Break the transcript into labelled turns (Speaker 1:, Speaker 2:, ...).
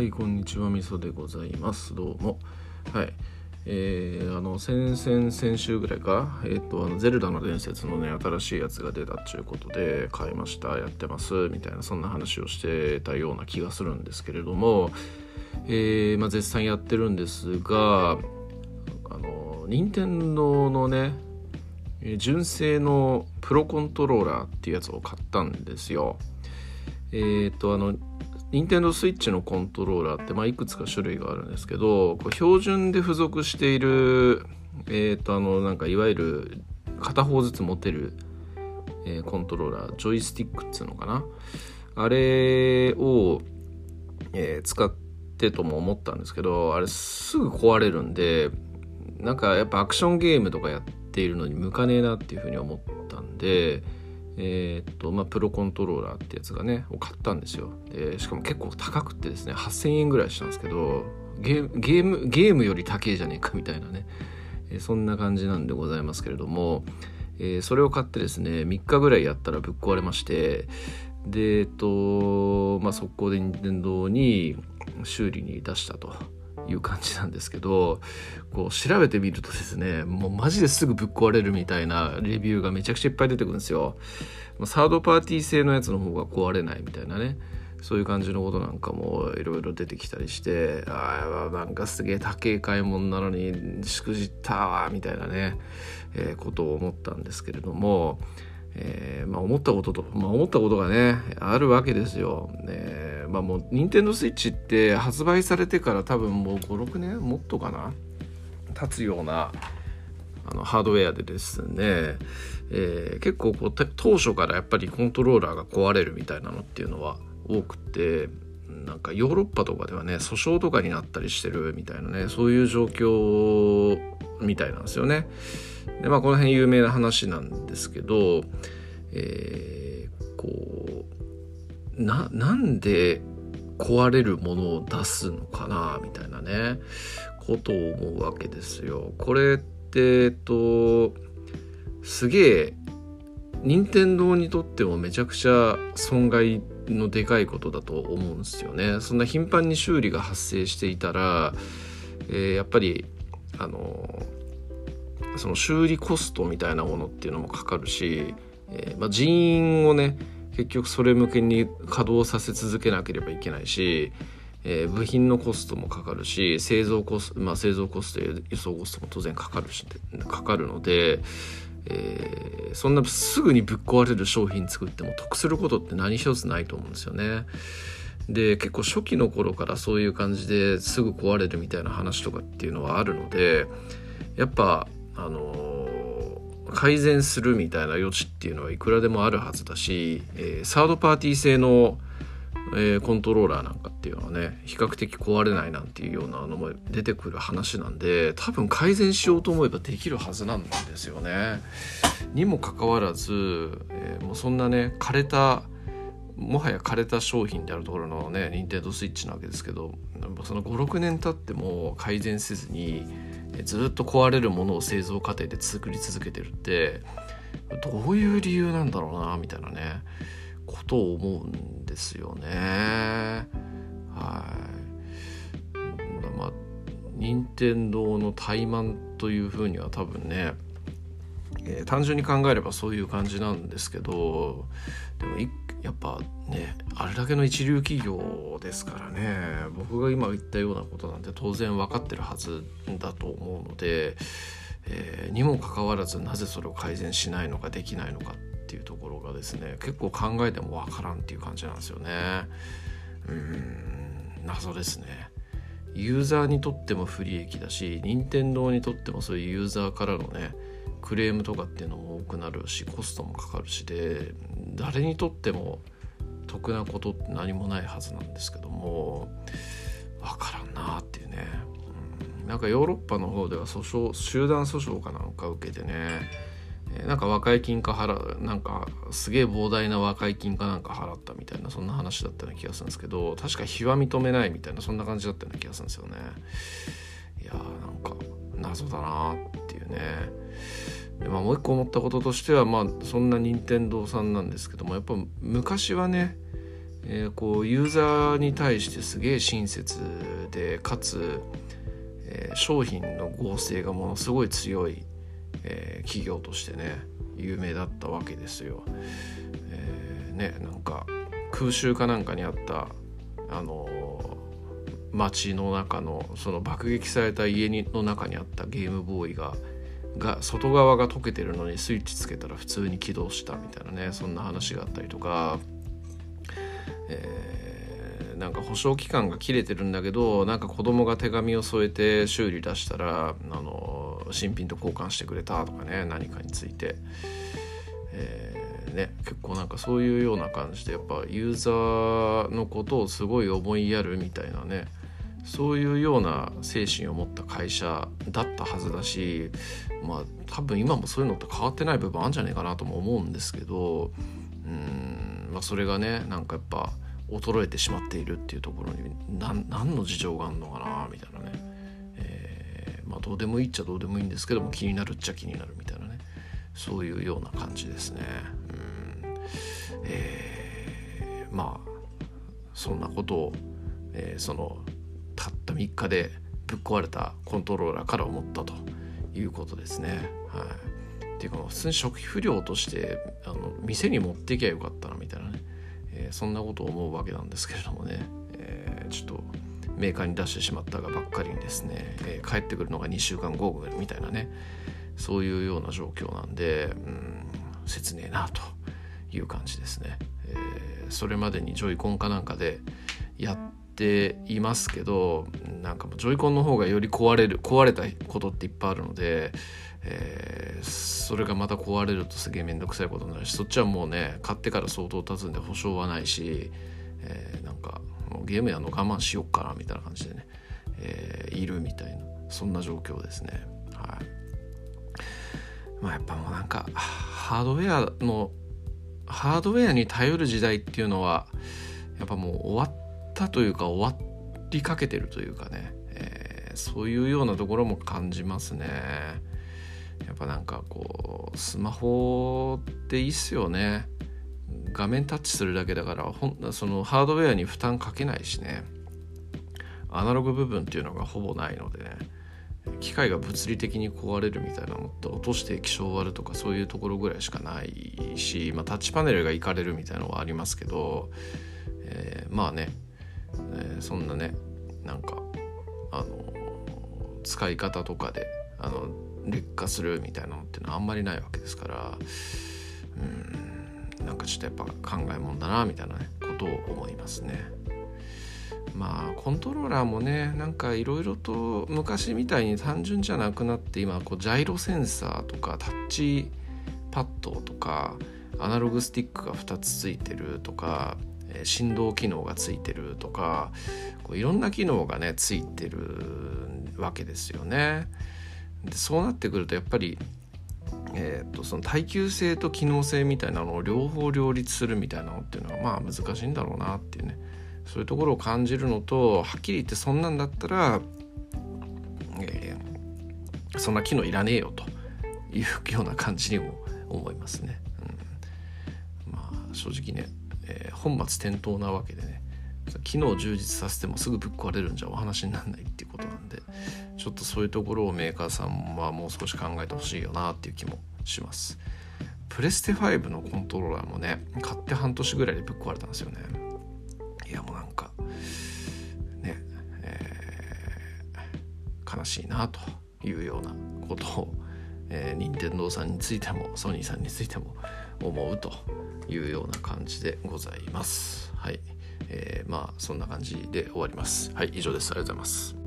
Speaker 1: はいこんにちはみそでございます。どうも。はい。えー、あの先々先週ぐらいか、えっ、ー、とあのゼルダの伝説のね新しいやつが出たっていうことで買いました。やってます。みたいなそんな話をしてたような気がするんですけれども、えーまあ、絶賛やってるんですがあの任天堂のね純正のプロコントローラーっていうやつを買ったんですよ。えっ、ー、とあの任天堂スイッチのコントローラーって、まあ、いくつか種類があるんですけどこ標準で付属している、えーと、あのなんかいわゆる片方ずつ持てる、えー、コントローラージョイスティックっつうのかな。あれを、えー、使ってとも思ったんですけどあれすぐ壊れるんでなんかやっぱアクションゲームとかやっているのに向かねえなっていうふうに思ったんでえー、っとまあ、プロコントローラーってやつがねを買ったんですよ。でしかも結構高くてですね8000円ぐらいしたんですけどゲームゲームより高えじゃねえかみたいなね、えー、そんな感じなんでございますけれども、えー、それを買ってですね3日ぐらいやったらぶっ壊れましてでえっとまあ速攻で任天堂に修理に出したと。いう感じなんですけどこう調べてみるとですねもうマジですぐぶっ壊れるみたいなレビューがめちゃくちゃいっぱい出てくるんですよ。サードパーティー製のやつの方が壊れないみたいなねそういう感じのことなんかもいろいろ出てきたりしてああなんかすげえ高い買い物なのにしくじったわみたいなね、えー、ことを思ったんですけれども、えーまあ、思ったことと、まあ、思ったことがねあるわけですよ。ねまあもう任天堂スイッチって発売されてから多分もう56年もっとかな？経つようなあのハードウェアでですね、えー、結構こう当初からやっぱりコントローラーが壊れるみたいなのっていうのは多くてなんかヨーロッパとかではね訴訟とかになったりしてるみたいなねそういう状況みたいなんですよね。でまあこの辺有名な話なんですけど、えー、こうななんで壊れるものを出すのかなみたいなねことを思うわけですよ。これってえっとすげえ任天堂にとってもめちゃくちゃ損害のでかいことだと思うんですよね。そんな頻繁に修理が発生していたら、えー、やっぱりあのその修理コストみたいなものっていうのもかかるし、えーまあ、人員をね結局それ向けに稼働させ続けなければいけないし、えー、部品のコストもかかるし製造コスト、まあ、製造コストや輸送コストも当然かかるしかかるので、えー、そんなすぐにぶっ壊れる商品作っても得することって何一つないと思うんですよね。で結構初期の頃からそういう感じですぐ壊れるみたいな話とかっていうのはあるのでやっぱあの改善するみたいな余地っていうのはいくらでもあるはずだし、えー、サードパーティー製の、えー、コントローラーなんかっていうのはね比較的壊れないなんていうようなのも出てくる話なんで多分改善しようと思えばできるはずなんですよね。にもかかわらず、えー、もうそんなね枯れたもはや枯れた商品であるところのね任天堂スイッチなわけですけどその56年経っても改善せずにずっと壊れるものを製造過程で作り続けてるってどういう理由なんだろうなみたいなねことを思うんですよね。はい。まあ任天堂の怠慢というふうには多分ね、えー、単純に考えればそういう感じなんですけどでも一やっぱねあれだけの一流企業ですからね僕が今言ったようなことなんて当然分かってるはずだと思うので、えー、にもかかわらずなぜそれを改善しないのかできないのかっていうところがですね結構考えても分からんっていう感じなんですよね。うん謎ですね。ユーザーにとっても不利益だし任天堂にとってもそういうユーザーからのねクレームとかっていうのも多くなるしコストもかかるしで誰にとっても得なことって何もないはずなんですけども分からんなっていうね、うん、なんかヨーロッパの方では訴訟集団訴訟かなんか受けてねなんか和解金か払なんかすげえ膨大な和解金かなんか払ったみたいなそんな話だったような気がするんですけど確か非は認めないみたいなそんな感じだったような気がするんですよね。いやーなんか謎だなっていうね、まあ、もう一個思ったこととしてはまあそんな任天堂さんなんですけどもやっぱ昔はねえー、こうユーザーに対してすげえ親切でかつ、えー、商品の合成がものすごい強い、えー、企業としてね有名だったわけですよ。えー、ねなんか空襲かなんかにあったあの街の中のその爆撃された家にの中にあったゲームボーイがが外側が溶けてるのにスイッチつけたら普通に起動したみたいなねそんな話があったりとか、えー、なんか保証期間が切れてるんだけどなんか子供が手紙を添えて修理出したらあの新品と交換してくれたとかね何かについて。えーね、結構なんかそういうような感じでやっぱユーザーのことをすごい思いやるみたいなねそういうような精神を持った会社だったはずだしまあ多分今もそういうのって変わってない部分あるんじゃないかなとも思うんですけどうん、まあ、それがねなんかやっぱ衰えてしまっているっていうところに何の事情があるのかなみたいなね、えー、まあどうでもいいっちゃどうでもいいんですけども気になるっちゃ気になるみたいなね。そういうような感じですね。うん。えー、まあそんなことを、えー、そのたった3日でぶっ壊れたコントローラーから思ったということですね。はい、っていうか普通に初期不良としてあの店に持っていきゃよかったなみたいなね、えー、そんなことを思うわけなんですけれどもね、えー、ちょっとメーカーに出してしまったがばっかりにですね、えー、帰ってくるのが2週間後みたいなね。そういうような状況なんで、うん、切ねえなという感じですね。えー、それまでにジョイコンかなんかでっていますけどなんかもうジョイコンの方がより壊れる壊れたことっていっぱいあるので、えー、それがまた壊れるとすげえ面倒くさいことになるしそっちはもうね買ってから相当経つんで保証はないし、えー、なんかもうゲームやの我慢しよっかなみたいな感じでね、えー、いるみたいなそんな状況ですね。はいまあ、やっぱもうなんかハードウェアのハードウェアに頼る時代っていうのはやっぱもう終わったというか終わりかけてるというかね、えー、そういうようなところも感じますね。やっぱなんかこうスマホっていいっすよね。画面タッチするだけだからほんそのハードウェアに負担かけないしねアナログ部分っていうのがほぼないのでね機械が物理的に壊れるみたいなのって落として液晶割るとかそういうところぐらいしかないし、まあ、タッチパネルがいかれるみたいなのはありますけど、えー、まあねえー、そんなねなんかあの使い方とかであの劣化するみたいなのってのはあんまりないわけですからうんなんかちょっとやっぱ考えもんだなみたいな、ね、ことを思いますね。まあコントローラーもねなんかいろいろと昔みたいに単純じゃなくなって今こうジャイロセンサーとかタッチパッドとかアナログスティックが2つついてるとか振動機能がついてるとかこういろんな機能がねついてるわけですよね。でそうなってくるとやっぱり、えーと、その耐久性と機能性みたいなのを両方両立するみたいなのっていうのはまあ難しいんだろうなっていうねそういうところを感じるのとはっきり言ってそんなんだったら、えー、そんな機能いらねえよというような感じにも思いますね。うん、まあ正直ね、本末転倒なわけでね。機能を充実させてもすぐぶっ壊れるんじゃお話にならないっていうことなんでちょっとそういうところをメーカーさんはもう少し考えてほしいよなっていう気もします。プレステ5のコントローラーもね買って半年ぐらいでぶっ壊れたんですよね。いやもうなんかねえー、悲しいなというようなことを、えー、任天堂さんについてもソニーさんについても思うというような感じでございます。はい。えー、まあそんな感じで終わります。はい、以上です。ありがとうございます。